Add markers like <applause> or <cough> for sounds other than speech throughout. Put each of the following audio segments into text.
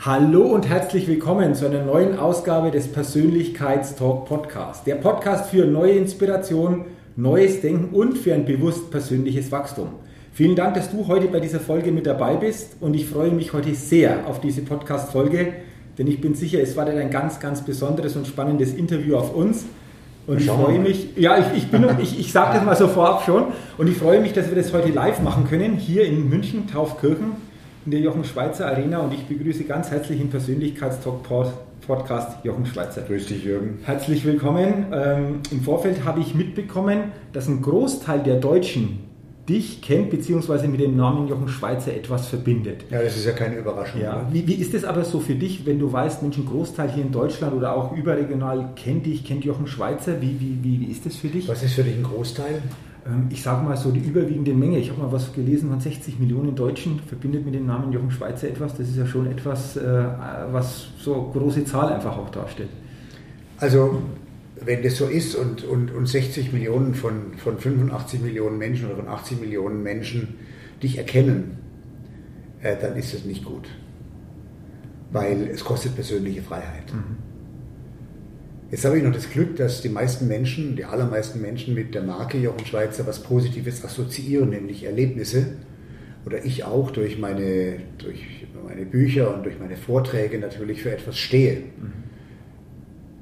Hallo und herzlich willkommen zu einer neuen Ausgabe des Persönlichkeitstalk Podcast. Der Podcast für neue Inspiration, neues Denken und für ein bewusst persönliches Wachstum. Vielen Dank, dass du heute bei dieser Folge mit dabei bist und ich freue mich heute sehr auf diese Podcast-Folge, denn ich bin sicher, es war ein ganz, ganz besonderes und spannendes Interview auf uns. Und ich freue mich, ja, ich, ich, ich, ich sage das mal so vorab schon, und ich freue mich, dass wir das heute live machen können, hier in München, Taufkirchen in der Jochen Schweizer Arena und ich begrüße ganz herzlich im Persönlichkeitstalk Podcast Jochen Schweizer. Grüß dich, Jürgen. Herzlich willkommen. Ähm, Im Vorfeld habe ich mitbekommen, dass ein Großteil der Deutschen dich kennt, beziehungsweise mit dem Namen Jochen Schweizer etwas verbindet. Ja, das ist ja keine Überraschung. Ja. Wie, wie, ist es aber so für dich, wenn du weißt, Mensch, ein Großteil hier in Deutschland oder auch überregional kennt dich, kennt Jochen Schweizer? Wie, wie, wie, wie ist das für dich? Was ist für dich ein Großteil? Ähm, ich sage mal so die überwiegende Menge, ich habe mal was gelesen von 60 Millionen Deutschen, verbindet mit dem Namen Jochen Schweizer etwas. Das ist ja schon etwas, äh, was so große Zahl einfach auch darstellt. Also wenn das so ist und, und, und 60 Millionen von, von 85 Millionen Menschen oder von 80 Millionen Menschen dich erkennen, äh, dann ist das nicht gut. Weil es kostet persönliche Freiheit. Mhm. Jetzt habe ich noch das Glück, dass die meisten Menschen, die allermeisten Menschen mit der Marke Jochen Schweizer was Positives assoziieren, nämlich Erlebnisse. Oder ich auch durch meine, durch meine Bücher und durch meine Vorträge natürlich für etwas stehe. Mhm.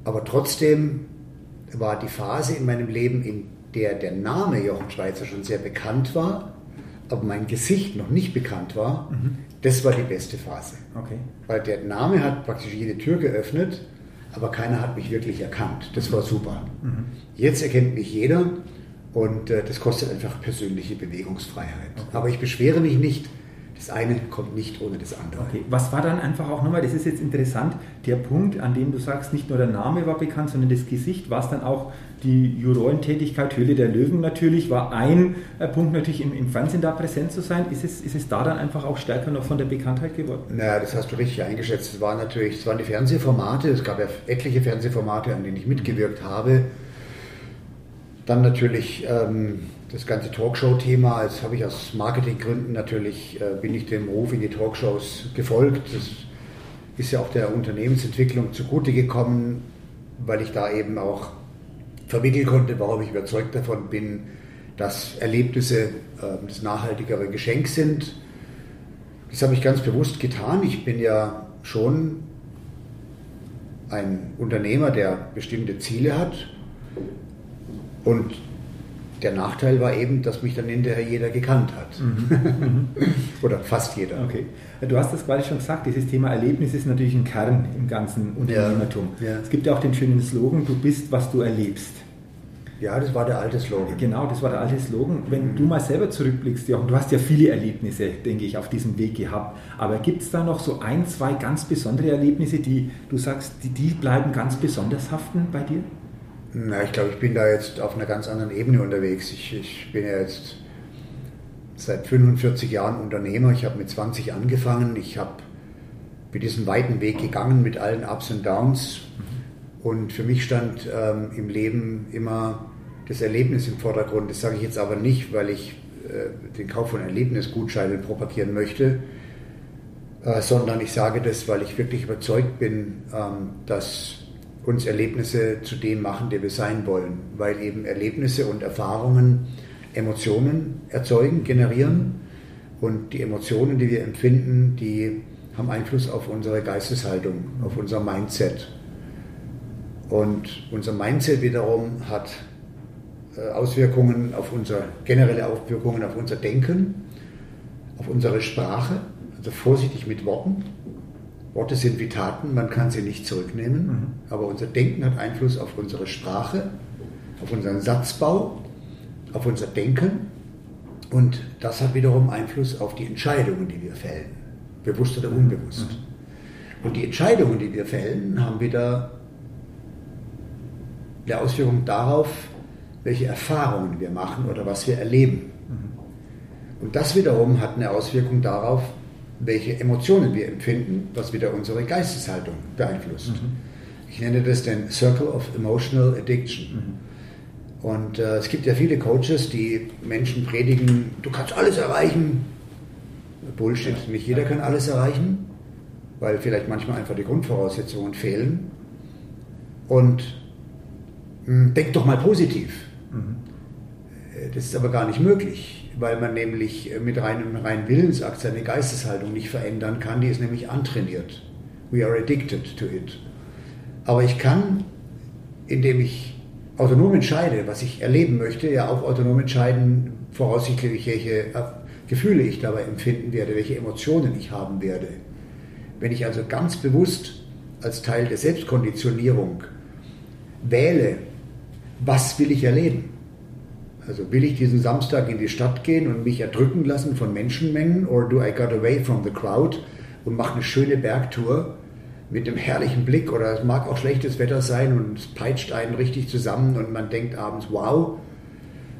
Aber trotzdem war die Phase in meinem Leben, in der der Name Jochen Schweizer schon sehr bekannt war, aber mein Gesicht noch nicht bekannt war, mhm. das war die beste Phase. Okay. Weil der Name hat praktisch jede Tür geöffnet aber keiner hat mich wirklich erkannt. Das war super. Mhm. Jetzt erkennt mich jeder und äh, das kostet einfach persönliche Bewegungsfreiheit. Okay. Aber ich beschwere mich nicht. Das eine kommt nicht ohne das andere. Okay. Was war dann einfach auch nochmal, das ist jetzt interessant, der Punkt, an dem du sagst, nicht nur der Name war bekannt, sondern das Gesicht, war es dann auch die Jurorentätigkeit, Höhle der Löwen natürlich, war ein äh, Punkt natürlich im, im, Fernsehen da präsent zu sein. Ist es, ist es da dann einfach auch stärker noch von der Bekanntheit geworden? Naja, das hast du richtig eingeschätzt. Es waren natürlich, es waren die Fernsehformate, es gab ja etliche Fernsehformate, an denen ich mitgewirkt habe. Dann natürlich ähm, das ganze Talkshow-Thema. Jetzt habe ich aus Marketinggründen natürlich, äh, bin ich dem Ruf in die Talkshows gefolgt. Das ist ja auch der Unternehmensentwicklung zugute gekommen, weil ich da eben auch vermitteln konnte, warum ich überzeugt davon bin, dass Erlebnisse äh, das nachhaltigere Geschenk sind. Das habe ich ganz bewusst getan. Ich bin ja schon ein Unternehmer, der bestimmte Ziele hat. Und der Nachteil war eben, dass mich dann hinterher jeder gekannt hat. Mhm. <laughs> Oder fast jeder. Okay. Du hast das quasi schon gesagt, dieses Thema Erlebnis ist natürlich ein Kern im ganzen Unternehmertum. Ja. Ja. Es gibt ja auch den schönen Slogan, du bist, was du erlebst. Ja, das war der alte Slogan. Genau, das war der alte Slogan. Wenn mhm. du mal selber zurückblickst, Jochen, du hast ja viele Erlebnisse, denke ich, auf diesem Weg gehabt. Aber gibt es da noch so ein, zwei ganz besondere Erlebnisse, die du sagst, die, die bleiben ganz besonders haften bei dir? Na, ich glaube, ich bin da jetzt auf einer ganz anderen Ebene unterwegs. Ich, ich bin ja jetzt seit 45 Jahren Unternehmer. Ich habe mit 20 angefangen. Ich habe bin diesen weiten Weg gegangen mit allen Ups und Downs. Und für mich stand ähm, im Leben immer das Erlebnis im Vordergrund. Das sage ich jetzt aber nicht, weil ich äh, den Kauf von Erlebnisgutscheinen propagieren möchte, äh, sondern ich sage das, weil ich wirklich überzeugt bin, ähm, dass uns Erlebnisse zu dem machen, der wir sein wollen, weil eben Erlebnisse und Erfahrungen Emotionen erzeugen, generieren und die Emotionen, die wir empfinden, die haben Einfluss auf unsere Geisteshaltung, auf unser Mindset. Und unser Mindset wiederum hat äh, Auswirkungen auf unser, generelle Auswirkungen auf unser Denken, auf unsere Sprache, also vorsichtig mit Worten. Worte sind wie Taten, man kann sie nicht zurücknehmen, mhm. aber unser Denken hat Einfluss auf unsere Sprache, auf unseren Satzbau, auf unser Denken und das hat wiederum Einfluss auf die Entscheidungen, die wir fällen, bewusst oder unbewusst. Mhm. Und die Entscheidungen, die wir fällen, haben wieder eine Auswirkung darauf, welche Erfahrungen wir machen oder was wir erleben. Mhm. Und das wiederum hat eine Auswirkung darauf, welche Emotionen wir empfinden, was wieder unsere Geisteshaltung beeinflusst. Mhm. Ich nenne das den Circle of Emotional Addiction. Mhm. Und äh, es gibt ja viele Coaches, die Menschen predigen, du kannst alles erreichen. Bullshit, nicht jeder kann alles erreichen, weil vielleicht manchmal einfach die Grundvoraussetzungen fehlen. Und mh, hm, denk doch mal positiv. Mhm. Das ist aber gar nicht möglich, weil man nämlich mit reinem, reinen Willensakt seine Geisteshaltung nicht verändern kann. Die ist nämlich antrainiert. We are addicted to it. Aber ich kann, indem ich autonom entscheide, was ich erleben möchte, ja auch autonom entscheiden, voraussichtlich, welche Gefühle ich dabei empfinden werde, welche Emotionen ich haben werde. Wenn ich also ganz bewusst als Teil der Selbstkonditionierung wähle, was will ich erleben? Also will ich diesen Samstag in die Stadt gehen und mich erdrücken lassen von Menschenmengen or do I got away from the crowd und mache eine schöne Bergtour mit einem herrlichen Blick oder es mag auch schlechtes Wetter sein und es peitscht einen richtig zusammen und man denkt abends, wow,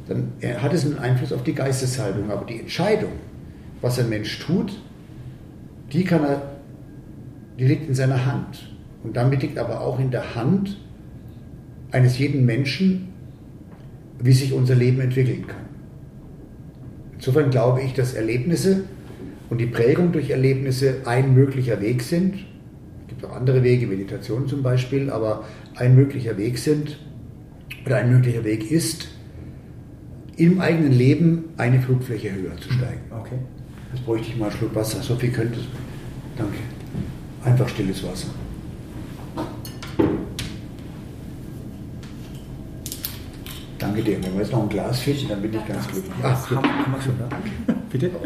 dann hat es einen Einfluss auf die Geisteshaltung. Aber die Entscheidung, was ein Mensch tut, die kann er, die liegt in seiner Hand. Und damit liegt aber auch in der Hand eines jeden Menschen, wie sich unser Leben entwickeln kann. Insofern glaube ich, dass Erlebnisse und die Prägung durch Erlebnisse ein möglicher Weg sind. Es gibt auch andere Wege, Meditation zum Beispiel, aber ein möglicher Weg sind oder ein möglicher Weg ist, im eigenen Leben eine Flugfläche höher zu steigen. Okay. Jetzt bräuchte ich mal einen Schluck Wasser. So viel könnte es. Danke. Einfach stilles Wasser. Danke dir. Wenn wir jetzt noch ein Glas finden, dann bin ich ganz glücklich. Ach, haben, haben wir schon, ne? Bitte? <laughs>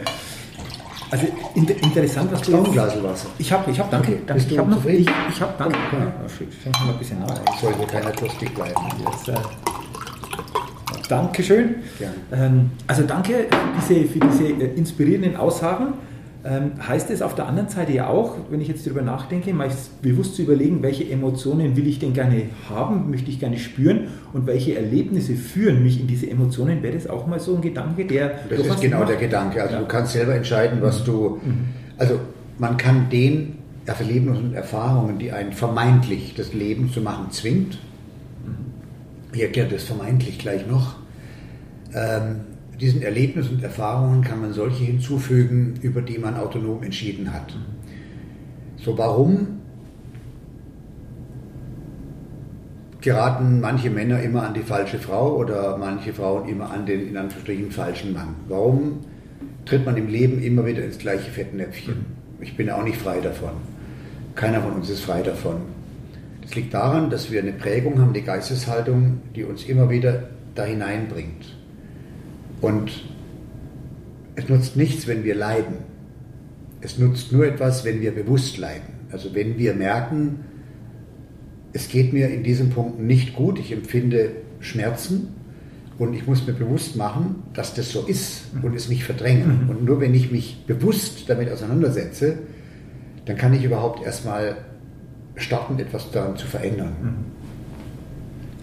Also inter interessant, was du jetzt... ein Glas Wasser. Ich habe, ich habe, danke. Okay. danke. Ich habe noch, ich, ich habe, danke. Ja, ja. Fängt mal ein bisschen nach. Ich sollte keiner durstig bleiben. Jetzt, äh, Dankeschön. Ähm, also danke für diese, für diese äh, inspirierenden Aussagen. Ähm, heißt es auf der anderen Seite ja auch, wenn ich jetzt darüber nachdenke, mal bewusst zu überlegen, welche Emotionen will ich denn gerne haben, möchte ich gerne spüren und welche Erlebnisse führen mich in diese Emotionen, wäre das auch mal so ein Gedanke, der. Das ist genau macht? der Gedanke. Also ja. du kannst selber entscheiden, was mhm. du. Mhm. Also man kann den Erlebnissen und Erfahrungen, die einen vermeintlich das Leben zu machen zwingt, mhm. ich erkläre das vermeintlich gleich noch, ähm, diesen Erlebnissen und Erfahrungen kann man solche hinzufügen, über die man autonom entschieden hat. So, warum geraten manche Männer immer an die falsche Frau oder manche Frauen immer an den in Anführungsstrichen falschen Mann? Warum tritt man im Leben immer wieder ins gleiche Fettnäpfchen? Ich bin auch nicht frei davon. Keiner von uns ist frei davon. Das liegt daran, dass wir eine Prägung haben, die Geisteshaltung, die uns immer wieder da hineinbringt. Und es nutzt nichts, wenn wir leiden. Es nutzt nur etwas, wenn wir bewusst leiden. Also wenn wir merken, es geht mir in diesem Punkt nicht gut, ich empfinde Schmerzen und ich muss mir bewusst machen, dass das so ist und es nicht verdrängen. Mhm. Und nur wenn ich mich bewusst damit auseinandersetze, dann kann ich überhaupt erstmal starten, etwas daran zu verändern.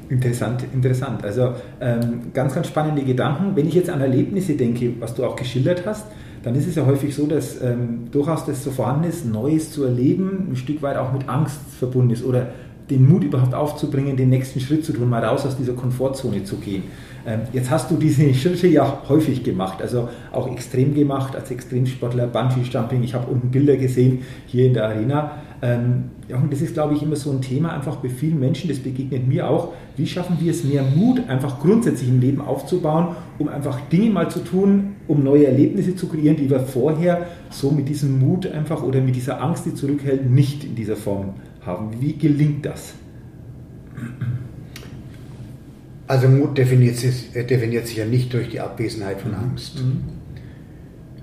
Interessant, interessant. Also ähm, ganz, ganz spannende Gedanken. Wenn ich jetzt an Erlebnisse denke, was du auch geschildert hast, dann ist es ja häufig so, dass ähm, durchaus das so vorhanden ist, Neues zu erleben, ein Stück weit auch mit Angst verbunden ist oder den Mut überhaupt aufzubringen, den nächsten Schritt zu tun, mal raus aus dieser Komfortzone zu gehen. Ähm, jetzt hast du diese Schritte ja häufig gemacht, also auch extrem gemacht als Extremsportler, Bungee-Jumping. Ich habe unten Bilder gesehen hier in der Arena. Ähm, ja, und das ist, glaube ich, immer so ein Thema, einfach bei vielen Menschen, das begegnet mir auch. Wie schaffen wir es, mehr Mut einfach grundsätzlich im Leben aufzubauen, um einfach Dinge mal zu tun, um neue Erlebnisse zu kreieren, die wir vorher so mit diesem Mut einfach oder mit dieser Angst, die zurückhält, nicht in dieser Form haben. Wie gelingt das? Also Mut definiert sich, äh, definiert sich ja nicht durch die Abwesenheit von Mhm. Angst.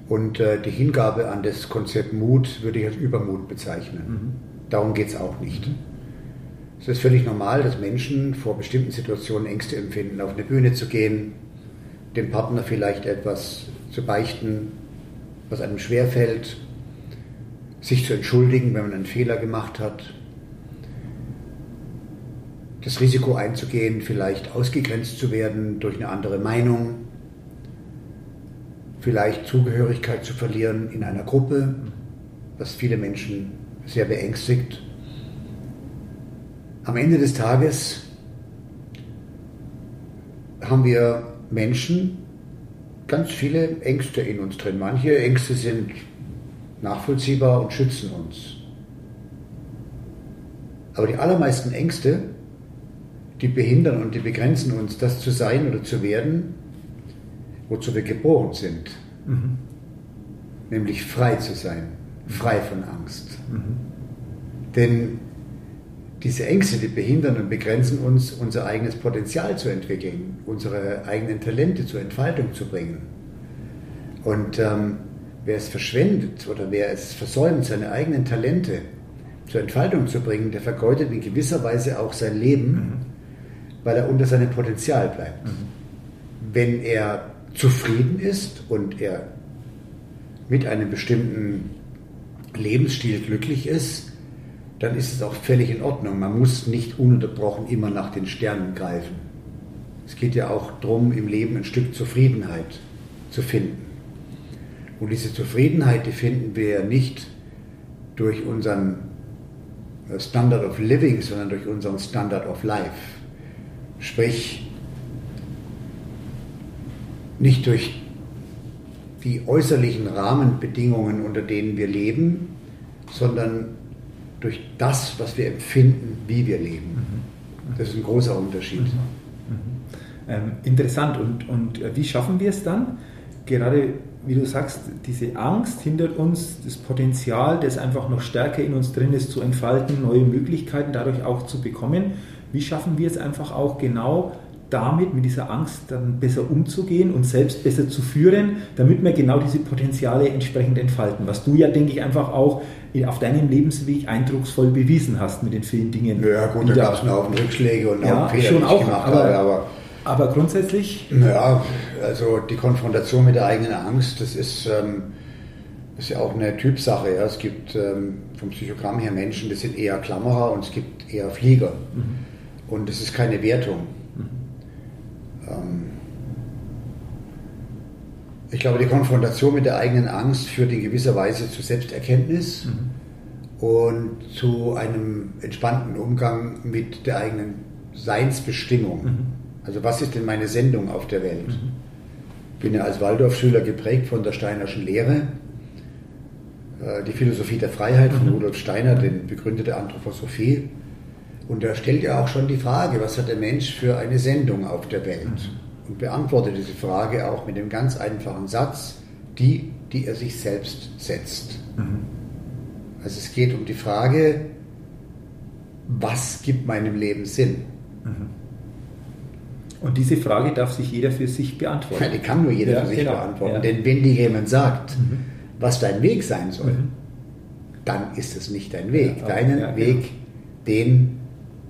Und äh, die Hingabe an das Konzept Mut würde ich als Übermut bezeichnen. Darum geht es auch nicht. Es ist völlig normal, dass Menschen vor bestimmten Situationen Ängste empfinden, auf eine Bühne zu gehen, dem Partner vielleicht etwas zu beichten, was einem schwerfällt, sich zu entschuldigen, wenn man einen Fehler gemacht hat, das Risiko einzugehen, vielleicht ausgegrenzt zu werden durch eine andere Meinung, vielleicht Zugehörigkeit zu verlieren in einer Gruppe, was viele Menschen sehr beängstigt. Am Ende des Tages haben wir Menschen ganz viele Ängste in uns drin. Manche Ängste sind nachvollziehbar und schützen uns. Aber die allermeisten Ängste, die behindern und die begrenzen uns, das zu sein oder zu werden, wozu wir geboren sind. Nämlich frei zu sein, frei von Angst. Denn diese Ängste, die behindern und begrenzen uns, unser eigenes Potenzial zu entwickeln, unsere eigenen Talente zur Entfaltung zu bringen. Und ähm, wer es verschwendet oder wer es versäumt, seine eigenen Talente zur Entfaltung zu bringen, der vergeudet in gewisser Weise auch sein Leben, weil er unter seinem Potenzial bleibt. Wenn er zufrieden ist und er mit einem bestimmten Lebensstil glücklich ist, dann ist es auch völlig in Ordnung. Man muss nicht ununterbrochen immer nach den Sternen greifen. Es geht ja auch darum, im Leben ein Stück Zufriedenheit zu finden. Und diese Zufriedenheit, die finden wir nicht durch unseren Standard of Living, sondern durch unseren Standard of Life. Sprich, nicht durch die äußerlichen Rahmenbedingungen, unter denen wir leben, sondern durch das, was wir empfinden, wie wir leben. Das ist ein großer Unterschied. Ähm, interessant. Und, und äh, wie schaffen wir es dann? Gerade, wie du sagst, diese Angst hindert uns, das Potenzial, das einfach noch stärker in uns drin ist, zu entfalten, neue Möglichkeiten dadurch auch zu bekommen. Wie schaffen wir es einfach auch genau damit, mit dieser Angst dann besser umzugehen und selbst besser zu führen, damit wir genau diese Potenziale entsprechend entfalten? Was du ja, denke ich, einfach auch auf deinem Lebensweg eindrucksvoll bewiesen hast mit den vielen Dingen. Ja, gut, da gab es einen Haufen Rückschläge und ja, Fehler, schon die auch, gemacht aber, habe. Aber aber grundsätzlich Ja, also die Konfrontation mit der eigenen Angst, das ist, ähm, ist ja auch eine Typsache. Ja. Es gibt ähm, vom Psychogramm her Menschen, das sind eher Klammerer und es gibt eher Flieger. Und es ist keine Wertung. Ähm, ich glaube, die Konfrontation mit der eigenen Angst führt in gewisser Weise zu Selbsterkenntnis und zu einem entspannten Umgang mit der eigenen Seinsbestimmung. Also was ist denn meine Sendung auf der Welt? Ich bin ja als Waldorfschüler geprägt von der Steinerschen Lehre. Äh, Die Philosophie der Freiheit von Rudolf Steiner, den Begründer der Anthroposophie. Und er stellt ja auch schon die Frage, was hat der Mensch für eine Sendung auf der Welt? Und beantwortet diese Frage auch mit dem ganz einfachen Satz, die, die er sich selbst setzt. Also es geht um die Frage, was gibt meinem Leben Sinn? Und diese Frage darf sich jeder für sich beantworten. Ja, die kann nur jeder Ja, für sich genau. beantworten. Ja. Denn wenn dir jemand sagt, was dein Weg sein soll, Mhm. dann ist es nicht dein Weg. Deinen ja, genau. Weg, den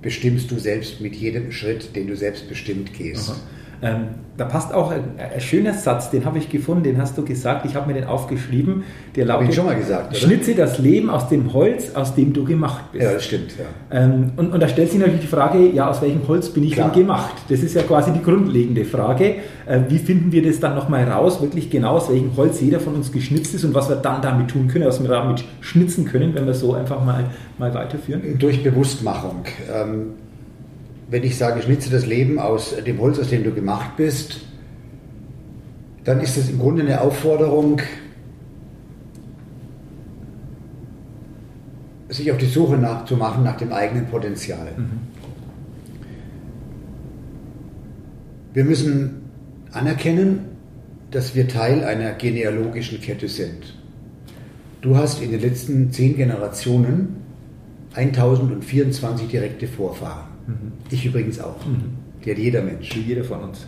bestimmst du selbst mit jedem Schritt, den du selbstbestimmt gehst. Aha. Ähm, da passt auch ein, ein schöner Satz, den habe ich gefunden, den hast du gesagt, ich habe mir den aufgeschrieben. Der Hab ich lautet, schon mal gesagt, oder? Schnitze das Leben aus dem Holz, aus dem du gemacht bist. Ja, das stimmt. Ja. Ähm, und, und da stellt sich natürlich die Frage, ja, aus welchem Holz bin ich Klar. denn gemacht? Das ist ja quasi die grundlegende Frage. Äh, wie finden wir das dann nochmal raus, wirklich genau aus welchem Holz jeder von uns geschnitzt ist und was wir dann damit tun können, was wir damit schnitzen können, wenn wir so einfach mal, mal weiterführen? Durch Bewusstmachung. Ähm, wenn ich sage, schnitze das Leben aus dem Holz, aus dem du gemacht bist, dann ist das im Grunde eine Aufforderung, sich auf die Suche nach, zu machen nach dem eigenen Potenzial. Wir müssen anerkennen, dass wir Teil einer genealogischen Kette sind. Du hast in den letzten zehn Generationen 1024 direkte Vorfahren. Ich übrigens auch. Die hat jeder Mensch. Wie jeder von uns.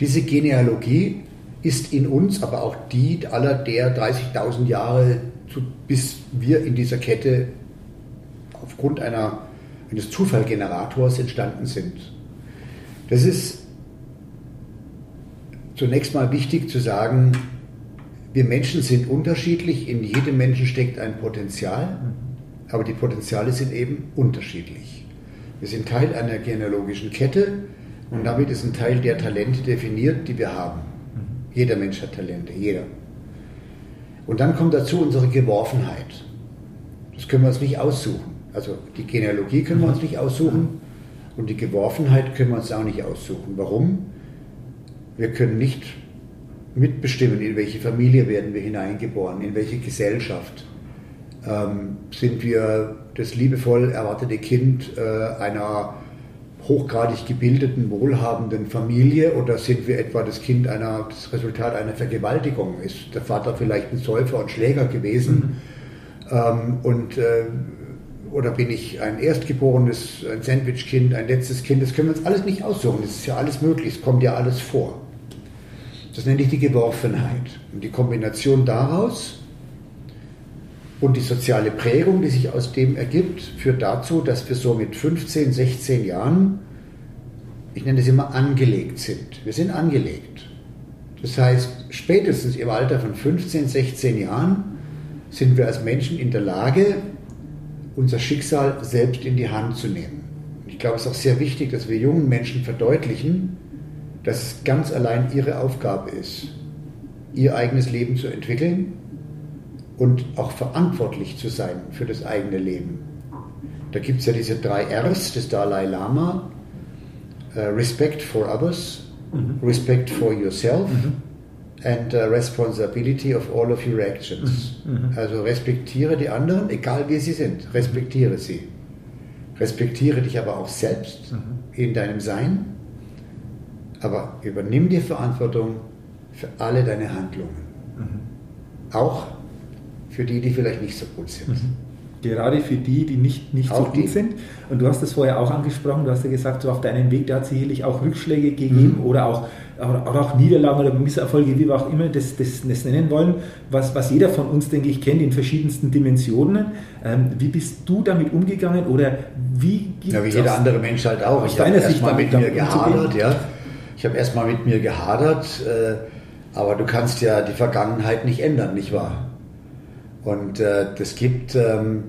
Diese Genealogie ist in uns, aber auch die aller der 30.000 Jahre, bis wir in dieser Kette aufgrund einer, eines Zufallgenerators entstanden sind. Das ist zunächst mal wichtig zu sagen, wir Menschen sind unterschiedlich, in jedem Menschen steckt ein Potenzial, aber die Potenziale sind eben unterschiedlich. Wir sind Teil einer genealogischen Kette und damit ist ein Teil der Talente definiert, die wir haben. Jeder Mensch hat Talente, jeder. Und dann kommt dazu unsere Geworfenheit. Das können wir uns nicht aussuchen. Also die Genealogie können wir uns nicht aussuchen und die Geworfenheit können wir uns auch nicht aussuchen. Warum? Wir können nicht mitbestimmen, in welche Familie werden wir hineingeboren, in welche Gesellschaft. Ähm, sind wir das liebevoll erwartete Kind äh, einer hochgradig gebildeten, wohlhabenden Familie oder sind wir etwa das Kind einer, das Resultat einer Vergewaltigung? Ist der Vater vielleicht ein Säufer und Schläger gewesen? Mhm. Ähm, und, äh, oder bin ich ein Erstgeborenes, ein Sandwichkind, ein letztes Kind? Das können wir uns alles nicht aussuchen. Das ist ja alles möglich. Es kommt ja alles vor. Das nenne ich die Geworfenheit. Und die Kombination daraus und die soziale Prägung, die sich aus dem ergibt, führt dazu, dass wir so mit 15, 16 Jahren, ich nenne das immer angelegt sind. Wir sind angelegt. Das heißt, spätestens im Alter von 15, 16 Jahren sind wir als Menschen in der Lage, unser Schicksal selbst in die Hand zu nehmen. Ich glaube, es ist auch sehr wichtig, dass wir jungen Menschen verdeutlichen, dass es ganz allein ihre Aufgabe ist, ihr eigenes Leben zu entwickeln und auch verantwortlich zu sein für das eigene Leben. Da gibt es ja diese drei Rs des Dalai Lama. Uh, respect for others, mhm. Respect for yourself mhm. and uh, Responsibility of all of your actions. Mhm. mhm. Also respektiere die anderen, egal wie sie sind, respektiere sie. Respektiere dich aber auch selbst mhm. in deinem Sein aber übernimm die Verantwortung für alle deine Handlungen. Mhm. Auch für die, die vielleicht nicht so gut sind. Mhm. Gerade für die, die nicht, nicht so gut die. sind. Und du hast es vorher auch angesprochen, du hast ja gesagt, so auf deinem Weg, da hat es sicherlich auch Rückschläge gegeben mhm. oder, auch, oder auch Niederlagen oder Misserfolge, wie wir auch immer das, das, das nennen wollen, was, was jeder von uns, denke ich, kennt in verschiedensten Dimensionen. Ähm, wie bist du damit umgegangen oder wie gibt Ja, wie jeder andere Mensch halt auch. Ich deiner Sicht mal mit mir gehadert, ja. Ich habe erstmal mit mir gehadert, äh, aber du kannst ja die Vergangenheit nicht ändern, nicht wahr? Und äh, das gibt, ähm,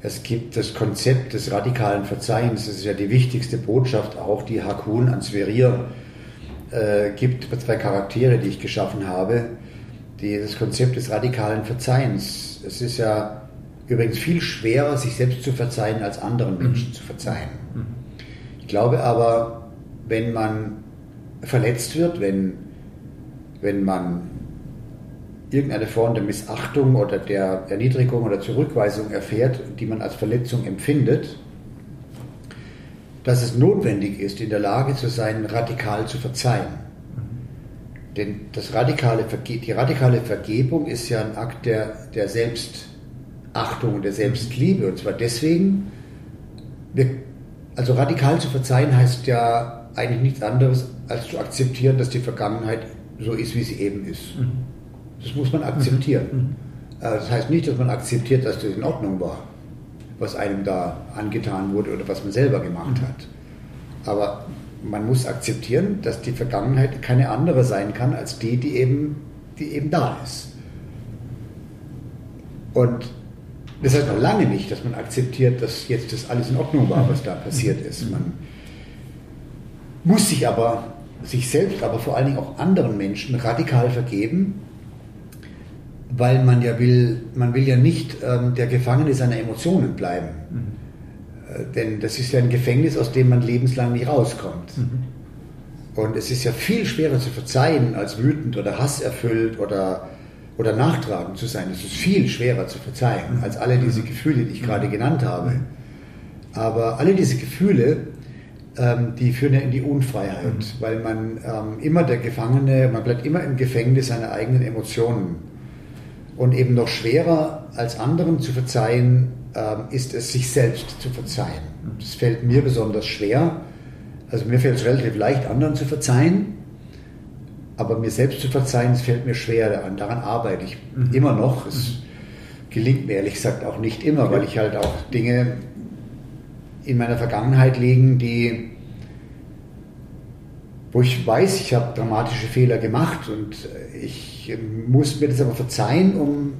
es gibt das Konzept des radikalen Verzeihens, das ist ja die wichtigste Botschaft, auch die Hakun an Sverir äh, gibt, zwei Charaktere, die ich geschaffen habe, die, das Konzept des radikalen Verzeihens. Es ist ja übrigens viel schwerer, sich selbst zu verzeihen, als anderen Menschen mhm. zu verzeihen. Mhm. Ich glaube aber, wenn man verletzt wird, wenn, wenn man irgendeine Form der Missachtung oder der Erniedrigung oder Zurückweisung erfährt, die man als Verletzung empfindet, dass es notwendig ist, in der Lage zu sein, radikal zu verzeihen. Mhm. Denn das radikale die radikale Vergebung ist ja ein Akt der, der Selbstachtung und der Selbstliebe. Und zwar deswegen, wir, also radikal zu verzeihen heißt ja eigentlich nichts anderes, als zu akzeptieren, dass die Vergangenheit so ist, wie sie eben ist. Mhm. Das muss man akzeptieren. Mhm. mhm. Äh, das heißt nicht, dass man akzeptiert, dass das in Ordnung war, was einem da angetan wurde oder was man selber gemacht mhm. hat. Aber man muss akzeptieren, dass die Vergangenheit keine andere sein kann als die, die eben, die eben da ist. Und das heißt noch lange nicht, dass man akzeptiert, dass jetzt das alles in Ordnung war, was da passiert ist. Man muss sich aber sich selbst, aber vor allen Dingen auch anderen Menschen radikal vergeben, weil man ja will, man will ja nicht ähm, der Gefangene seiner Emotionen bleiben. Mhm. Äh, denn das ist ja ein Gefängnis, aus dem man lebenslang nicht rauskommt. Mhm. Und es ist ja viel schwerer zu verzeihen, als wütend oder hasserfüllt oder, oder nachtragend zu sein. Es ist viel schwerer zu verzeihen, mhm. als alle diese mhm. Gefühle, die ich gerade mhm. genannt habe. Aber alle diese Gefühle ähm, die führen ja in die Unfreiheit, mhm. weil man ähm, immer der Gefangene, man bleibt immer im Gefängnis seiner eigenen Emotionen. Und eben noch schwerer als anderen zu verzeihen, ähm, ist es, sich selbst zu verzeihen. Das fällt mir besonders schwer, Also mir fällt es relativ leicht, anderen zu verzeihen, aber mir selbst zu verzeihen, es fällt mir schwer. Daran, daran arbeite ich mhm. immer noch. Es mhm. gelingt mir ehrlich gesagt auch nicht immer, weil ich halt auch Dinge in meiner Vergangenheit liegen, die wo ich weiß, ich habe dramatische Fehler gemacht und ich muss mir das aber verzeihen, um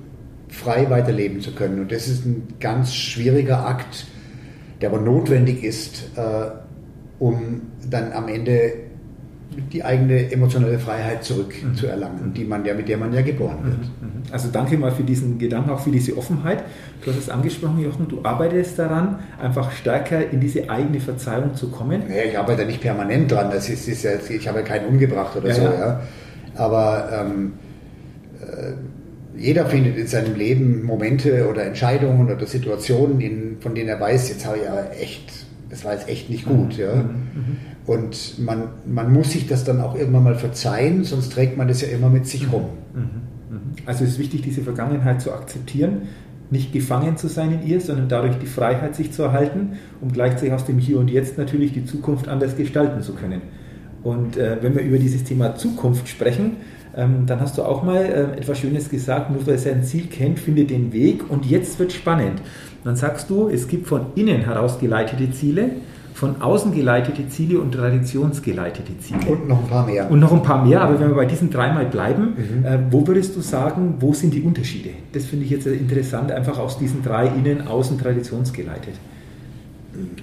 frei weiterleben zu können. Und das ist ein ganz schwieriger Akt, der aber notwendig ist, äh, um dann am Ende die eigene emotionale Freiheit zurückzuerlangen, mhm. die man ja, mit der man ja geboren wird. Mhm. Mhm. Also danke mal für diesen Gedanken, auch für diese Offenheit. Du hast es angesprochen, Jochen, du arbeitest daran, einfach stärker in diese eigene Verzeihung zu kommen. Ja, ich arbeite nicht permanent dran, das ist, ist ja, ich habe ja keinen umgebracht oder ja, so, ja. ja. Aber ähm, äh, jeder findet in seinem Leben Momente oder Entscheidungen oder Situationen, in, von denen er weiß, jetzt habe ich ja echt, das war jetzt echt nicht gut. Ja. Mhm. Und man, man muss sich das dann auch irgendwann mal verzeihen, sonst trägt man das ja immer mit sich rum. Mhm. Mhm. Also es ist wichtig, diese Vergangenheit zu akzeptieren, nicht gefangen zu sein in ihr, sondern dadurch die Freiheit sich zu erhalten, um gleichzeitig aus dem Hier und Jetzt natürlich die Zukunft anders gestalten zu können. Und äh, wenn wir über dieses Thema Zukunft sprechen, ähm, dann hast du auch mal äh, etwas Schönes gesagt, nur wer sein Ziel kennt, findet den Weg und jetzt wird spannend. Dann sagst du, es gibt von innen heraus geleitete Ziele, von außen geleitete Ziele und traditionsgeleitete Ziele. Und noch ein paar mehr. Und noch ein paar mehr, aber wenn wir bei diesen dreimal bleiben, mhm. äh, wo würdest du sagen, wo sind die Unterschiede? Das finde ich jetzt interessant, einfach aus diesen drei innen, außen, traditionsgeleitet.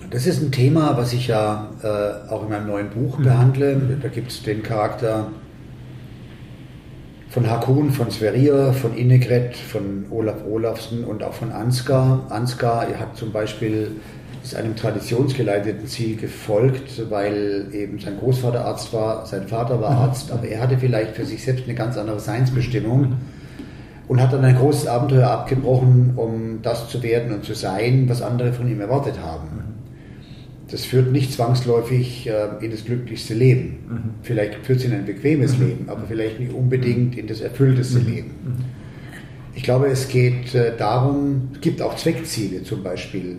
Das ist ein Thema, was ich ja äh, auch in meinem neuen Buch mhm. behandle. Da gibt es den Charakter von Hakun, von Sverrir, von Innegret, von Olaf Olafsen und auch von Ansgar. Ansgar hat zum Beispiel ist einem traditionsgeleiteten Ziel gefolgt, weil eben sein Großvater Arzt war, sein Vater war Arzt, aber er hatte vielleicht für sich selbst eine ganz andere Seinsbestimmung und hat dann ein großes Abenteuer abgebrochen, um das zu werden und zu sein, was andere von ihm erwartet haben das führt nicht zwangsläufig äh, in das glücklichste Leben. Mhm. Vielleicht führt es in ein bequemes mhm. Leben, aber vielleicht nicht unbedingt in das erfüllteste mhm. Leben. Mhm. Ich glaube, es geht äh, darum, es gibt auch Zweckziele zum Beispiel.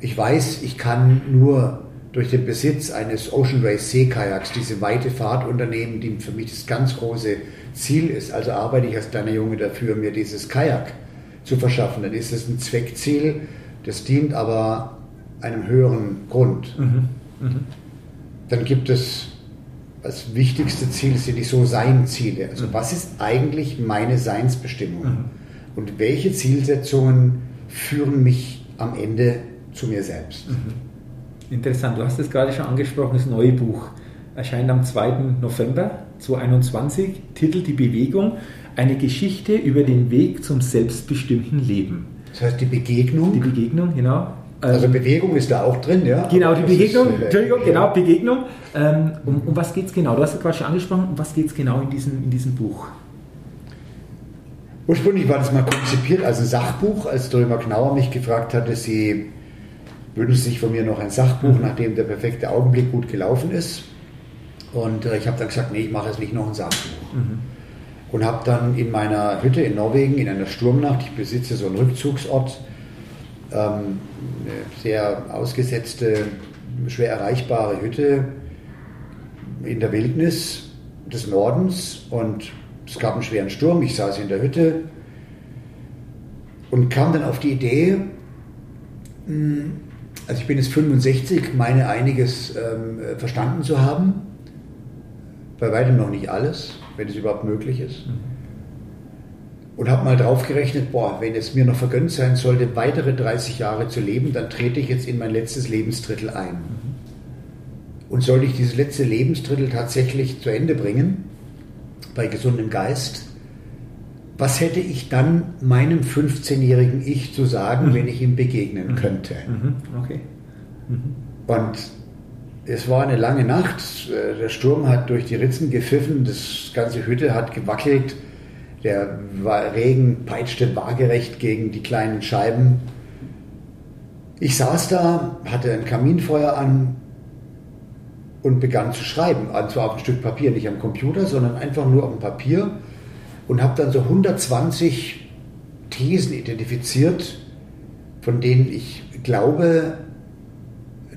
Ich weiß, ich kann nur durch den Besitz eines Ocean Race Seekajaks diese weite Fahrt unternehmen, die für mich das ganz große Ziel ist. Also arbeite ich als kleiner Junge dafür, mir dieses Kajak zu verschaffen. Dann ist es ein Zweckziel, das dient aber einem höheren Grund. Mhm. Mhm. Dann gibt es das wichtigste Ziel sind die So-Sein-Ziele. Also mhm. was ist eigentlich meine Seinsbestimmung? Mhm. Und welche Zielsetzungen führen mich am Ende zu mir selbst? Mhm. Interessant, du hast es gerade schon angesprochen, das neue Buch erscheint am 2. November 2021, Titel Die Bewegung, eine Geschichte über den Weg zum selbstbestimmten Leben. Das heißt die Begegnung? Die Begegnung, genau. Also ähm, Bewegung ist da auch drin, ja? Genau, die Begegnung, ist, äh, Entschuldigung, genau, Begegnung. Ähm, um, um, was geht es genau? Du hast es gerade schon angesprochen, um was geht es genau in diesem, in diesem Buch? Ursprünglich war das mal konzipiert als ein Sachbuch, als Dorimer Knauer mich gefragt hatte, sie wünschen sich von mir noch ein Sachbuch, mhm. nachdem der perfekte Augenblick gut gelaufen ist. Und äh, ich habe dann gesagt, nee, ich mache jetzt nicht noch ein Sachbuch. Mhm. Und habe dann in meiner Hütte in Norwegen, in einer Sturmnacht, ich besitze so einen Rückzugsort, ähm, eine sehr ausgesetzte, schwer erreichbare Hütte in der Wildnis des Nordens und es gab einen schweren Sturm. Ich saß in der Hütte und kam dann auf die Idee, hm, also ich bin jetzt 65, meine einiges ähm, verstanden zu haben, bei weitem noch nicht alles, wenn es überhaupt möglich ist. Und habe mal drauf gerechnet, boah, wenn es mir noch vergönnt sein sollte, weitere 30 Jahre zu leben, dann trete ich jetzt in mein letztes Lebensdrittel ein. Und sollte ich dieses letzte Lebensdrittel tatsächlich zu Ende bringen, bei gesundem Geist, was hätte ich dann meinem 15-jährigen Ich zu sagen, mhm. wenn ich ihm begegnen mhm. könnte? Mhm. Okay. Mhm. Und es war eine lange Nacht, der Sturm hat durch die Ritzen gepfiffen, das ganze Hütte hat gewackelt, der Regen peitschte waagerecht gegen die kleinen Scheiben. Ich saß da, hatte ein Kaminfeuer an und begann zu schreiben. Und zwar auf ein Stück Papier, nicht am Computer, sondern einfach nur auf dem Papier. Und habe dann so 120 Thesen identifiziert, von denen ich glaube,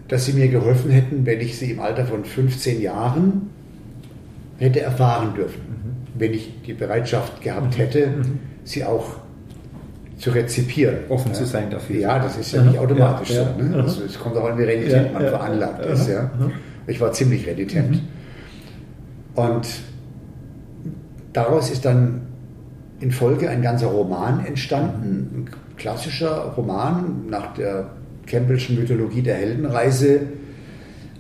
dass sie mir geholfen hätten, wenn ich sie im Alter von 15 Jahren hätte erfahren dürfen. Mhm. Wenn ich die Bereitschaft gehabt mhm. hätte, mhm. sie auch zu rezipieren. Offen ja. zu sein dafür. Ja, das ist ja nicht automatisch ja, so. Ne? Also es kommt auch an, wie renitent man veranlagt ist. Ja. Ich war ziemlich renitent. Und daraus ist dann in Folge ein ganzer Roman entstanden, ein klassischer Roman nach der Campbellschen Mythologie der Heldenreise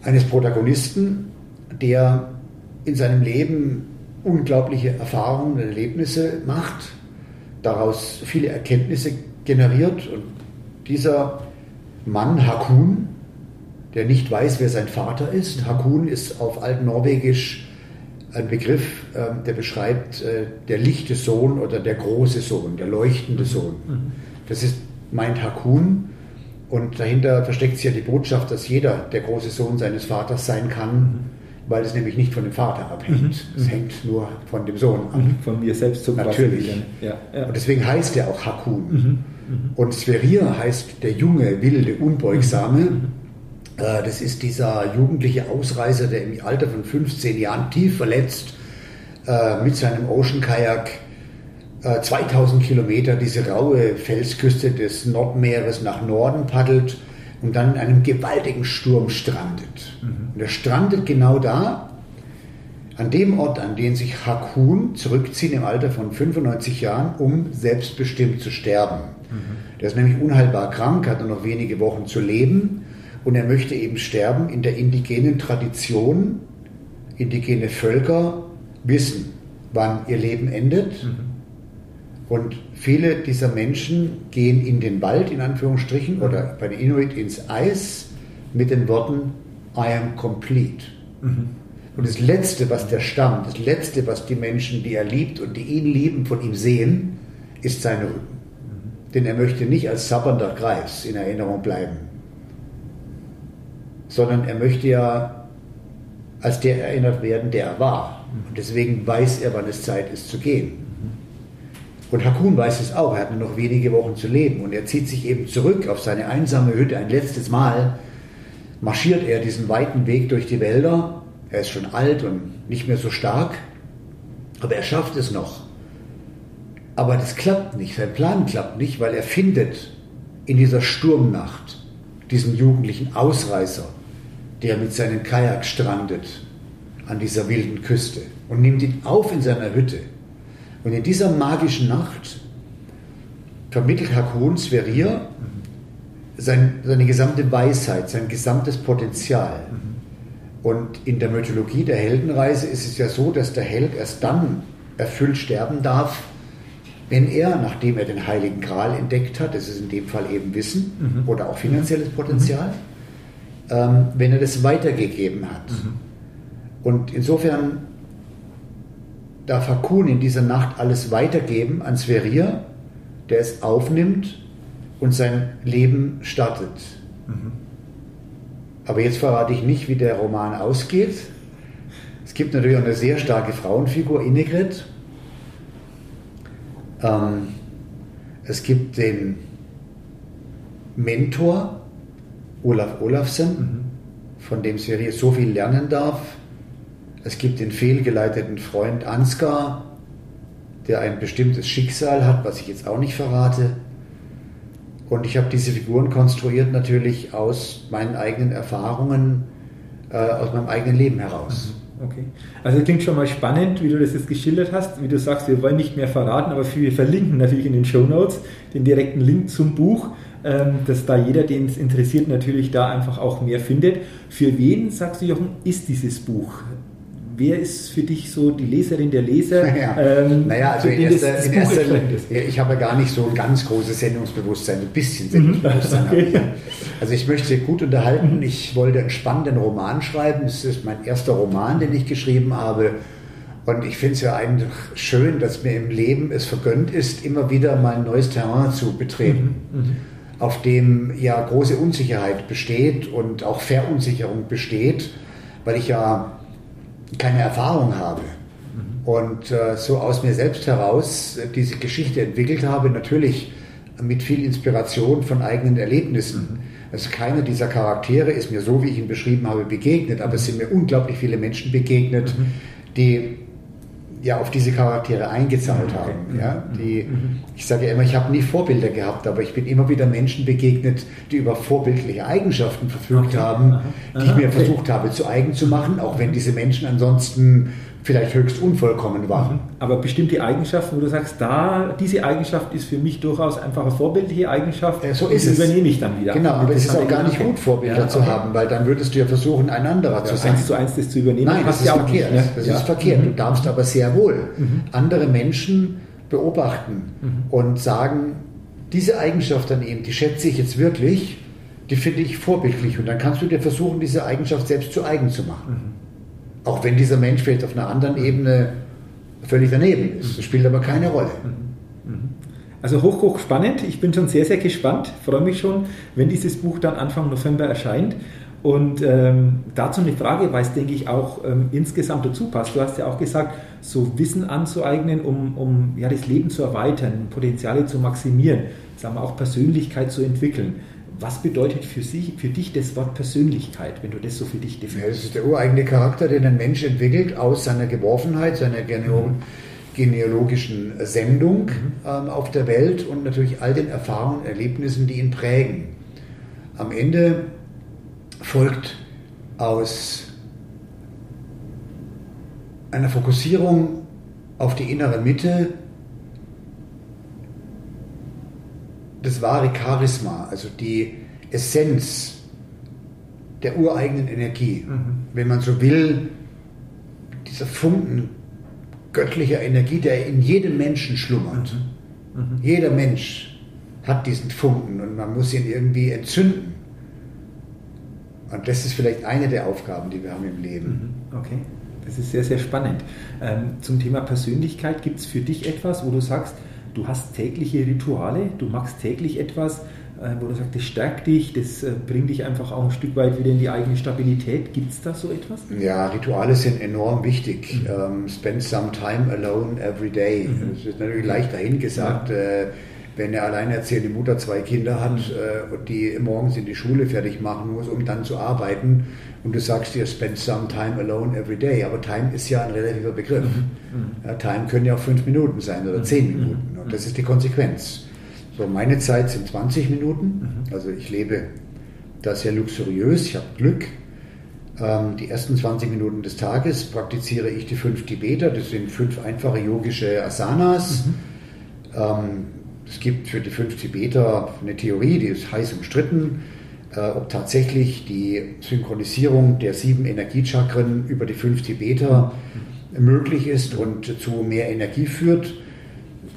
eines Protagonisten, der in seinem Leben unglaubliche Erfahrungen und Erlebnisse macht, daraus viele Erkenntnisse generiert. Und dieser Mann Hakun, der nicht weiß, wer sein Vater ist, Hakun ist auf Altnorwegisch ein Begriff, ähm, der beschreibt äh, der lichte Sohn oder der große Sohn, der leuchtende Sohn. Mhm. Das ist, meint Hakun und dahinter versteckt sich ja die Botschaft, dass jeder der große Sohn seines Vaters sein kann, mhm. weil es nämlich nicht von dem Vater abhängt. Mhm. Es hängt nur von dem Sohn ab. Mhm. Von mir selbst zum Natürlich. Ja, ja. Und deswegen heißt er auch Hakun. Mhm. Mhm. Und Sverir heißt der junge, wilde, unbeugsame. Äh, das ist dieser jugendliche Ausreißer, der im Alter von 15 Jahren tief verletzt äh, mit seinem Ocean Kajak 2000 äh, Kilometer diese raue Felsküste des Nordmeeres nach Norden paddelt und dann in einem gewaltigen Sturm strandet. Mhm. Und er strandet genau da, an dem Ort, an den sich Hakun zurückzieht im Alter von 95 Jahren, um selbstbestimmt zu sterben. Mhm. Der ist nämlich unheilbar krank, hat nur noch wenige Wochen zu leben und er möchte eben sterben in der indigenen Tradition. Indigene Völker wissen, wann ihr Leben endet. Mhm und viele dieser Menschen gehen in den Wald, in Anführungsstrichen, oder bei den Inuit ins Eis mit den Worten I am complete. Mhm. Und das Letzte, was der Stamm, das Letzte, was die Menschen, die er liebt und die ihn lieben, von ihm sehen, ist sein Rücken. Mhm. Denn er möchte nicht als sabbernder Greis in Erinnerung bleiben, sondern er möchte ja als der erinnert werden, der er war. Mhm. Und deswegen weiß er, wann es Zeit ist zu gehen. Und Hakun weiß es auch, er hat nur noch wenige Wochen zu leben und er zieht sich eben zurück auf seine einsame Hütte. Ein letztes Mal marschiert er diesen weiten Weg durch die Wälder. Er ist schon alt und nicht mehr so stark, aber er schafft es noch. Aber das klappt nicht, sein Plan klappt nicht, weil er findet in dieser Sturmnacht diesen jugendlichen Ausreißer, der mit seinem Kajak strandet an dieser wilden Küste und nimmt ihn auf in seiner Hütte und in dieser magischen Nacht vermittelt Hakon Sverir sein, seine gesamte Weisheit, sein gesamtes Potenzial. Und in der Mythologie der Heldenreise ist es ja so, dass der Held erst dann erfüllt sterben darf, wenn er, nachdem er den Heiligen Gral entdeckt hat, das ist in dem Fall eben Wissen mhm. oder auch finanzielles Potenzial, mhm. Ähm, wenn er das weitergegeben hat. Mhm. Und insofern darf Hakun in dieser Nacht alles weitergeben an Sverir, der es aufnimmt und sein Leben startet. Mhm. Aber jetzt verrate ich nicht, wie der Roman ausgeht. Es gibt natürlich auch eine sehr starke Frauenfigur, Innegrid. Ähm, es gibt den Mentor, Olaf Olafsen, mhm. von dem Sverir so viel lernen darf es gibt den fehlgeleiteten Freund Ansgar, der ein bestimmtes Schicksal hat, was ich jetzt auch nicht verrate. Und ich habe diese Figuren konstruiert natürlich aus meinen eigenen Erfahrungen, äh, aus meinem eigenen Leben heraus. Mhm, okay. Also klingt schon mal spannend, wie du das jetzt geschildert hast. Wie du sagst, wir wollen nicht mehr verraten, aber wir verlinken natürlich in den Show Notes den direkten Link zum Buch, dass da jeder, den es interessiert, natürlich da einfach auch mehr findet. Für wen, sagst du Jochen, ist dieses Buch? wer ist für dich so die Leserin, der Leser? <laughs> Naja, ähm, naja also in erster, in erster Linie, ich habe ganz nicht so ein ganz großes Sendungsbewusstsein, ein bisschen Sendungsbewusstsein. <laughs> okay. Also ich möchte gut unterhalten, ich wollte einen spannenden Roman schreiben, das ist mein erster Roman, den ich geschrieben habe. Und ich finde es ja eigentlich schön, dass mir im Leben es vergönnt ist, immer wieder mal ein neues Terrain zu betreten, mhm. mhm. Auf dem ja große Unsicherheit besteht und auch Verunsicherung besteht, weil ich ja keine Erfahrung habe mhm. und äh, so aus mir selbst heraus äh, diese Geschichte entwickelt habe, natürlich mit viel Inspiration von eigenen Erlebnissen, mhm. Also keiner dieser Charaktere ist mir so, wie ich ihn beschrieben habe, begegnet, aber es sind mir unglaublich viele Menschen begegnet, mhm. die ja auf diese Charaktere eingezahlt haben. Ja? Die, ich sage ja immer, ich habe nie Vorbilder gehabt, aber ich bin immer wieder Menschen begegnet, die über vorbildliche Eigenschaften verfügt okay. haben, die ich mir versucht habe zu eigen zu machen, auch wenn diese Menschen ansonsten vielleicht höchst unvollkommen waren. Mhm. Aber bestimmte Eigenschaften, wo du sagst, da, diese Eigenschaft ist für mich durchaus einfach eine vorbildliche Eigenschaft. Ja, so ist es. übernehme ich dann wieder. Genau, aber es ist auch gar nicht gut, Vorbilder ja, zu haben, weil dann würdest du ja versuchen, ein anderer ja, zu sein. Eins zu eins das zu übernehmen. Nein, das ist ja verkehrt. Nicht, ne? Das ist verkehrt. Mhm. Du darfst aber sehr wohl mhm. andere Menschen beobachten mhm. und sagen, diese Eigenschaft an ihm, die schätze ich jetzt wirklich, die finde ich vorbildlich. Und dann kannst du dir versuchen, diese Eigenschaft selbst zu eigen zu machen. Mhm. Auch wenn dieser Mensch vielleicht auf einer anderen Ebene völlig daneben ist. Das spielt aber keine Rolle. Also hoch, hoch spannend. Ich bin schon sehr, sehr gespannt. Freue mich schon, wenn dieses Buch dann Anfang November erscheint. Und ähm, dazu eine Frage, weil es, denke ich, auch ähm, insgesamt dazu passt. Du hast ja auch gesagt, so Wissen anzueignen, um, um ja, das Leben zu erweitern, Potenziale zu maximieren, sagen wir auch Persönlichkeit zu entwickeln. Was bedeutet für, Sie, für dich das Wort Persönlichkeit, wenn du das so für dich definierst? Ja, das ist der ureigene Charakter, den ein Mensch entwickelt aus seiner Geworfenheit, seiner mhm. genealogischen Sendung mhm. ähm, auf der Welt und natürlich all den Erfahrungen und Erlebnissen, die ihn prägen. Am Ende folgt aus einer Fokussierung auf die innere Mitte das wahre Charisma, also die Essenz der ureigenen Energie. Mhm. Wenn man so will, dieser Funken göttlicher Energie, der in jedem Menschen schlummert. Mhm. Mhm. Jeder Mensch hat diesen Funken und man muss ihn irgendwie entzünden. Und das ist vielleicht eine der Aufgaben, die wir haben im Leben. Mhm. Okay, das ist sehr, sehr spannend. Ähm, zum Thema Persönlichkeit gibt es für dich etwas, wo du sagst, du hast tägliche Rituale, du machst täglich etwas, äh, wo du sagst, das stärkt dich, das äh, bringt dich einfach auch ein Stück weit wieder in die eigene Stabilität. Gibt es da so etwas? Ja, Rituale sind enorm wichtig. Mhm. Ähm, spend some time alone every day. Mhm. Das ist natürlich leicht dahingesagt. Ja. Wenn eine alleinerziehende Mutter zwei Kinder hat mhm. äh, und die morgens in die Schule fertig machen muss, um dann zu arbeiten, und du sagst dir, spend some time alone every day. Aber Time ist ja ein relativer Begriff. Mhm. mhm. Ja, time können ja auch fünf Minuten sein oder zehn mhm. Minuten. Und das ist die Konsequenz. So, meine Zeit sind 20 Minuten. Mhm. Also ich lebe da sehr luxuriös. Ich habe Glück. Ähm, die ersten 20 Minuten des Tages praktiziere ich die fünf Tibeter. Das sind fünf einfache yogische Asanas. Mhm. Ähm, es gibt für die fünf Tibeter eine Theorie, die ist heiß umstritten äh, ob tatsächlich die Synchronisierung der sieben Energiechakren über die fünf Tibeter möglich ist und zu mehr Energie führt.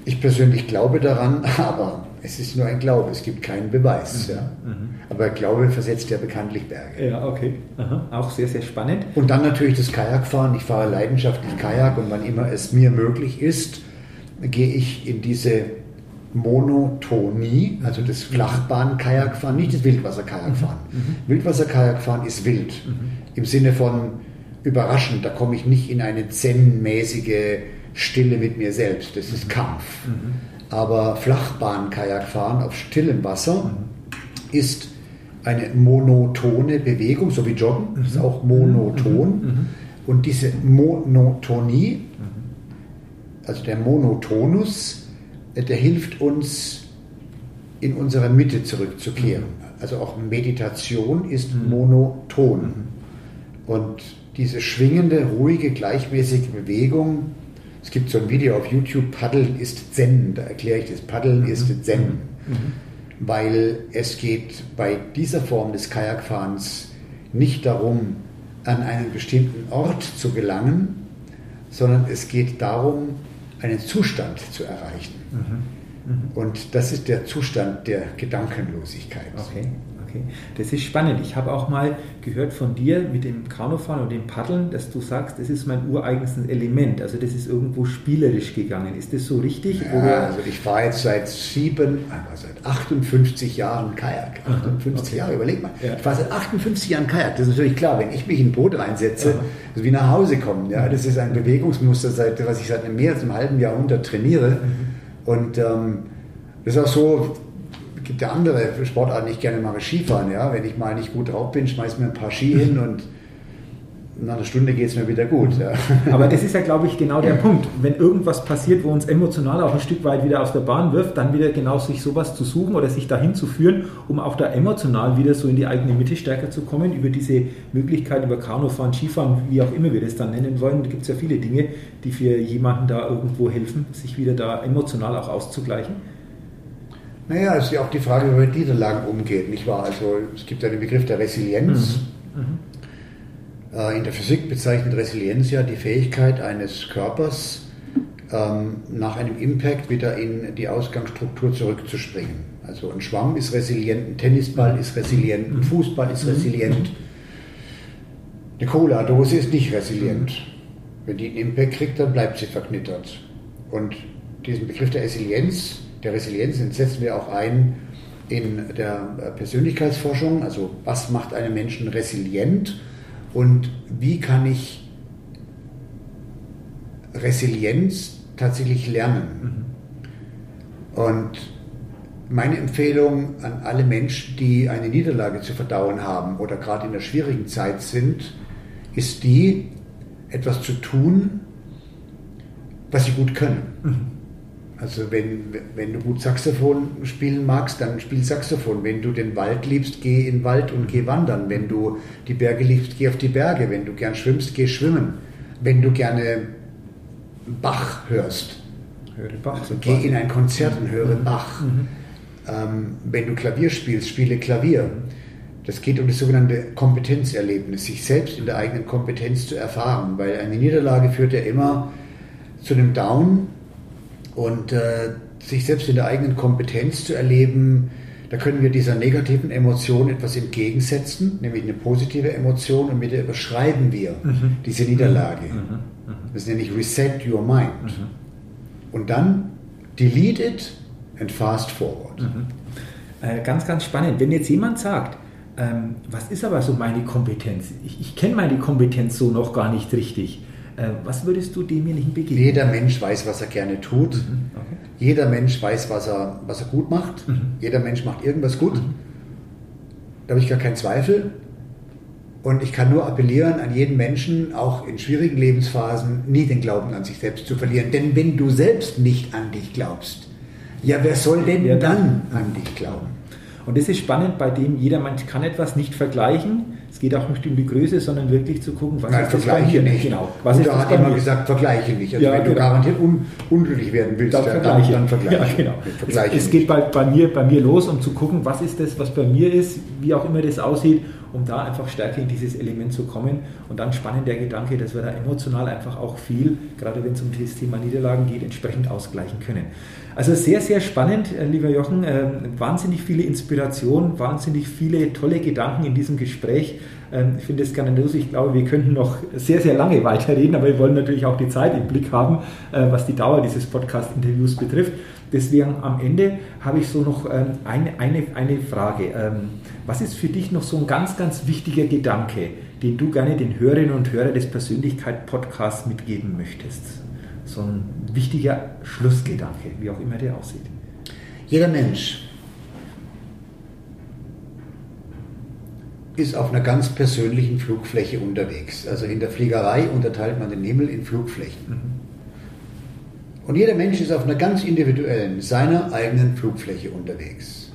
Ich persönlich glaube daran, <laughs> aber es ist nur ein Glaube, es gibt keinen Beweis. Mhm. Ja. Mhm. Aber Glaube versetzt ja bekanntlich Berge. Ja, okay. Aha. Auch sehr, sehr spannend. Und dann natürlich das Kajakfahren. Ich fahre leidenschaftlich Kajak und wann immer es mir möglich ist, gehe ich in diese Monotonie, also das Flachbahn-Kajakfahren, nicht das Wildwasser-Kajakfahren. Mhm. mhm. Wildwasser-Kajakfahren ist wild mhm. im Sinne von überraschend. Da komme ich nicht in eine zen-mäßige Stille mit mir selbst. Das ist mhm. Kampf. Mhm. Aber Flachbahn-Kajakfahren auf stillem Wasser mhm. ist eine monotone Bewegung, so wie Joggen, ist auch monoton. Und diese Monotonie, also der Monotonus, der hilft uns, in unsere Mitte zurückzukehren. Also auch Meditation ist mhm. monoton. Mhm. Und diese schwingende, ruhige, gleichmäßige Bewegung, es gibt so ein Video auf YouTube, Paddeln ist Zen, da erkläre ich das, Paddeln mhm. ist Zen. Mhm. Weil es geht bei dieser Form des Kajakfahrens nicht darum, an einen bestimmten Ort zu gelangen, sondern es geht darum, einen Zustand zu erreichen. Mhm. Mhm. Und das ist der Zustand der Gedankenlosigkeit. Okay. Okay, das ist spannend. Ich habe auch mal gehört von dir mit dem Kanufahren und dem Paddeln, dass du sagst, das ist mein ureigenes Element. Also das ist irgendwo spielerisch gegangen. Ist das so richtig? Ja, also ich fahre jetzt seit sieben, also seit 58 Jahren Kajak. 58 okay. Jahre, überleg mal. Ja. Ich fahre seit 58 Jahren Kajak. Das ist natürlich klar, wenn ich mich in ein Boot reinsetze, Aha. also wie nach Hause kommen. Ja, das ist ein Bewegungsmuster, seit, was ich seit mehr als einem halben Jahrhundert trainiere. Mhm. Und ähm, das ist auch so, gibt ja andere Sportarten, die ich gerne mache, Skifahren. Ja? Wenn ich mal nicht gut drauf bin, schmeiß mir ein paar Ski hin und nach einer Stunde geht es mir wieder gut. Ja. <laughs> Aber das ist ja, glaube ich, genau der Punkt. Wenn irgendwas passiert, wo uns emotional auch ein Stück weit wieder aus der Bahn wirft, dann wieder genau sich sowas zu suchen oder sich dahin zu führen, um auch da emotional wieder so in die eigene Mitte stärker zu kommen, über diese Möglichkeit, über Kanufahren, Skifahren, wie auch immer wir das dann nennen wollen. Da gibt es ja viele Dinge, die für jemanden da irgendwo helfen, sich wieder da emotional auch auszugleichen. Naja, es ist ja auch die Frage, wie man mit Niederlagen umgeht, nicht wahr? Also es gibt ja den Begriff der Resilienz. Mhm. Mhm. Äh, in der Physik bezeichnet Resilienz ja die Fähigkeit eines Körpers, ähm, nach einem Impact wieder in die Ausgangsstruktur zurückzuspringen. Also ein Schwamm ist resilient, ein Tennisball ist resilient, ein Fußball ist resilient. Eine Cola-Dose ist nicht resilient. Wenn die einen Impact kriegt, dann bleibt sie verknittert. Und diesen Begriff der Resilienz, der Resilienz, den setzen wir auch ein in der Persönlichkeitsforschung. Also was macht einen Menschen resilient? und wie kann ich Resilienz tatsächlich lernen. Mhm. Und meine Empfehlung an alle Menschen, die eine Niederlage zu verdauen haben oder gerade in einer schwierigen Zeit sind, ist die, etwas zu tun, was sie gut können. Mhm. Also wenn, wenn du gut Saxophon spielen magst, dann spiel Saxophon. Wenn du den Wald liebst, geh in den Wald und geh wandern. Wenn du die Berge liebst, geh auf die Berge. Wenn du gern schwimmst, geh schwimmen. Wenn du gerne Bach hörst, höre Bach. Also geh in ein Konzert und höre mhm. Bach. Mhm. Ähm, wenn du Klavier spielst, spiele Klavier. Das geht um das sogenannte Kompetenzerlebnis, sich selbst in der eigenen Kompetenz zu erfahren, weil eine Niederlage führt ja immer zu einem Down, und äh, sich selbst in der eigenen Kompetenz zu erleben, da können wir dieser negativen Emotion etwas entgegensetzen, nämlich eine positive Emotion und mit der überschreiben wir mhm. diese Niederlage. Mhm. Mhm. Das nenne ich Reset Your Mind. Mhm. Und dann delete it and fast forward. Mhm. Äh, ganz, ganz spannend. Wenn jetzt jemand sagt, ähm, was ist aber so meine Kompetenz? Ich, ich kenne meine Kompetenz so noch gar nicht richtig. Äh, was würdest du demjenigen begegnen? Jeder Mensch weiß, was er gerne tut. Mhm. Okay. Jeder Mensch weiß, was er, was er gut macht. Mhm. Jeder Mensch macht irgendwas gut. Mhm. Da habe ich gar keinen Zweifel. Und ich kann nur appellieren an jeden Menschen, auch in schwierigen Lebensphasen, nie den Glauben an sich selbst zu verlieren. Denn wenn du selbst nicht an dich glaubst, ja, wer soll denn ja, dann an dich glauben? Und das ist spannend, bei dem jeder Mensch kann etwas nicht vergleichen es geht auch nicht um die Größe, sondern wirklich zu gucken, was Nein, ist vergleiche das nicht. Genau. Was und da hat immer gesagt, vergleiche nicht. Also ja, wenn genau. du garantiert un unglücklich werden willst, dann, vergleiche. Dann, dann vergleiche. Ja, genau. Vergleiche es, es geht bei, bei, mir, bei mir los, um zu gucken, was ist das, was bei mir ist, wie auch immer das aussieht, um da einfach stärker in dieses Element zu kommen. Und dann spannend der Gedanke, dass wir da emotional einfach auch viel, gerade wenn es um das Thema Niederlagen geht, entsprechend ausgleichen können. Also sehr, sehr spannend, äh, lieber Jochen. Ähm, wahnsinnig viele Inspirationen, wahnsinnig viele tolle Gedanken in diesem Gespräch. Ähm, ich finde es grandios. Ich glaube, wir könnten noch sehr, sehr lange weiterreden, aber wir wollen natürlich auch die Zeit im Blick haben, äh, was die Dauer dieses Podcast-Interviews betrifft. Deswegen am Ende habe ich so noch ähm, eine, eine, eine Frage. Was ist für dich noch so ein ganz, ganz wichtiger Gedanke, den du gerne den Hörerinnen und Hörern des Persönlichkeit-Podcasts mitgeben möchtest? So ein wichtiger Schlussgedanke, wie auch immer der aussieht. Jeder Mensch ist auf einer ganz persönlichen Flugfläche unterwegs. Also in der Fliegerei unterteilt man den Himmel in Flugflächen. Mhm. Und jeder Mensch ist auf einer ganz individuellen, seiner eigenen Flugfläche unterwegs.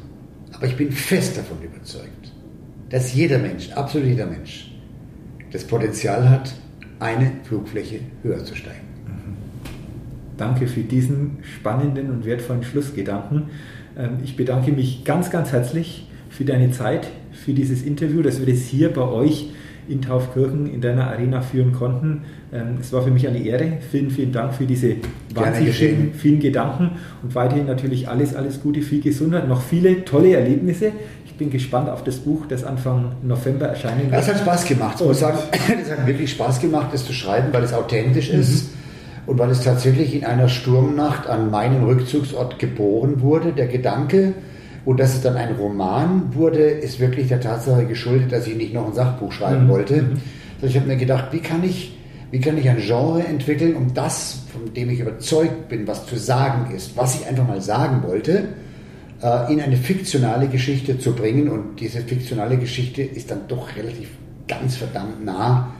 Aber ich bin fest davon überzeugt, dass jeder Mensch, absolut jeder Mensch, das Potenzial hat, eine Flugfläche höher zu steigen. Danke für diesen spannenden und wertvollen Schlussgedanken. Ähm, ich bedanke mich ganz, ganz herzlich für deine Zeit, für dieses Interview, dass wir das hier bei euch in Taufkirchen in deiner Arena führen konnten. Ähm, es war für mich eine Ehre. Vielen, vielen Dank für diese wahnsinnig vielen, vielen Gedanken und weiterhin natürlich alles, alles Gute, viel Gesundheit, noch viele tolle Erlebnisse. Ich bin gespannt auf das Buch, das Anfang November erscheinen wird. Es hat Spaß gemacht. Ich muss sagen, <laughs> es hat wirklich Spaß gemacht, das zu schreiben, weil es authentisch mhm. ist und weil es tatsächlich in einer Sturmnacht an meinem Rückzugsort geboren wurde, der Gedanke, und dass es dann ein Roman wurde, ist wirklich der Tatsache geschuldet, dass ich nicht noch ein Sachbuch schreiben mhm. wollte. Mhm. Also ich habe mir gedacht, wie kann ich, wie kann ich ein Genre entwickeln, um das, von dem ich überzeugt bin, was zu sagen ist, was ich einfach mal sagen wollte, äh, in eine fiktionale Geschichte zu bringen. Und diese fiktionale Geschichte ist dann doch relativ ganz verdammt nah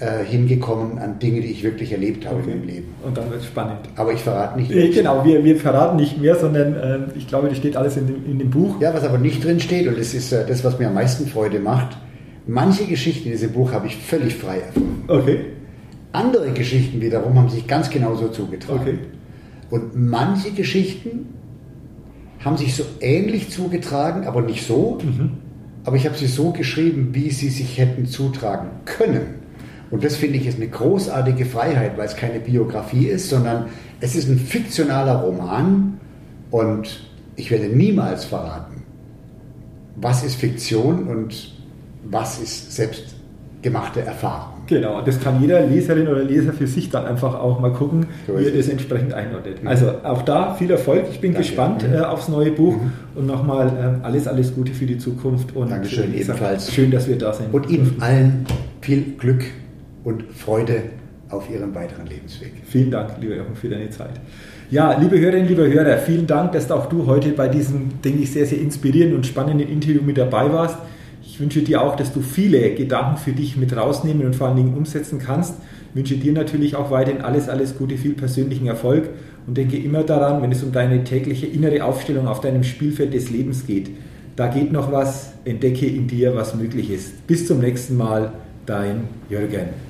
äh, hingekommen an Dinge, die ich wirklich erlebt habe okay. in meinem Leben. Und dann wird es spannend. Aber ich verrate nicht mehr. Genau, wir, wir verraten nicht mehr, sondern äh, ich glaube, das steht alles in dem, in dem Buch. Ja, was aber nicht drin steht, und das ist äh, das, was mir am meisten Freude macht, manche Geschichten in diesem Buch habe ich völlig frei erfunden. Okay. Andere Geschichten wiederum haben sich ganz genauso zugetragen. Okay. Und manche Geschichten haben sich so ähnlich zugetragen, aber nicht so. Mhm. Aber ich habe sie so geschrieben, wie sie sich hätten zutragen können. Und das finde ich ist eine großartige Freiheit, weil es keine Biografie ist, sondern es ist ein fiktionaler Roman und ich werde niemals verraten, was ist Fiktion und was ist selbstgemachte Erfahrung. Genau, das kann jeder Leserin oder Leser für sich dann einfach auch mal gucken, so wie er das entsprechend einordnet. Mhm. Also auch da viel Erfolg. Ich bin Danke. gespannt mhm. äh, aufs neue Buch mhm. und nochmal äh, alles, alles Gute für die Zukunft. Und Dankeschön, ebenfalls. Schön, dass wir da sind. Und Ihnen allen viel Glück und Freude auf Ihrem weiteren Lebensweg. Vielen Dank, lieber Jochen, für deine Zeit. Ja, liebe Hörerinnen, liebe Hörer, vielen Dank, dass auch du heute bei diesem, denke ich, sehr, sehr inspirierenden und spannenden Interview mit dabei warst. Ich wünsche dir auch, dass du viele Gedanken für dich mit rausnehmen und vor allen Dingen umsetzen kannst. Ich wünsche dir natürlich auch weiterhin alles, alles Gute, viel persönlichen Erfolg und denke immer daran, wenn es um deine tägliche innere Aufstellung auf deinem Spielfeld des Lebens geht. Da geht noch was, entdecke in dir, was möglich ist. Bis zum nächsten Mal, dein Jürgen.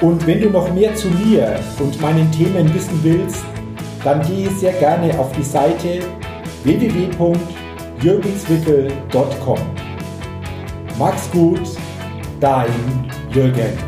und wenn du noch mehr zu mir und meinen Themen wissen willst, dann gehe sehr gerne auf die Seite www.jürgenswickel.com. Mach's gut, dein Jürgen.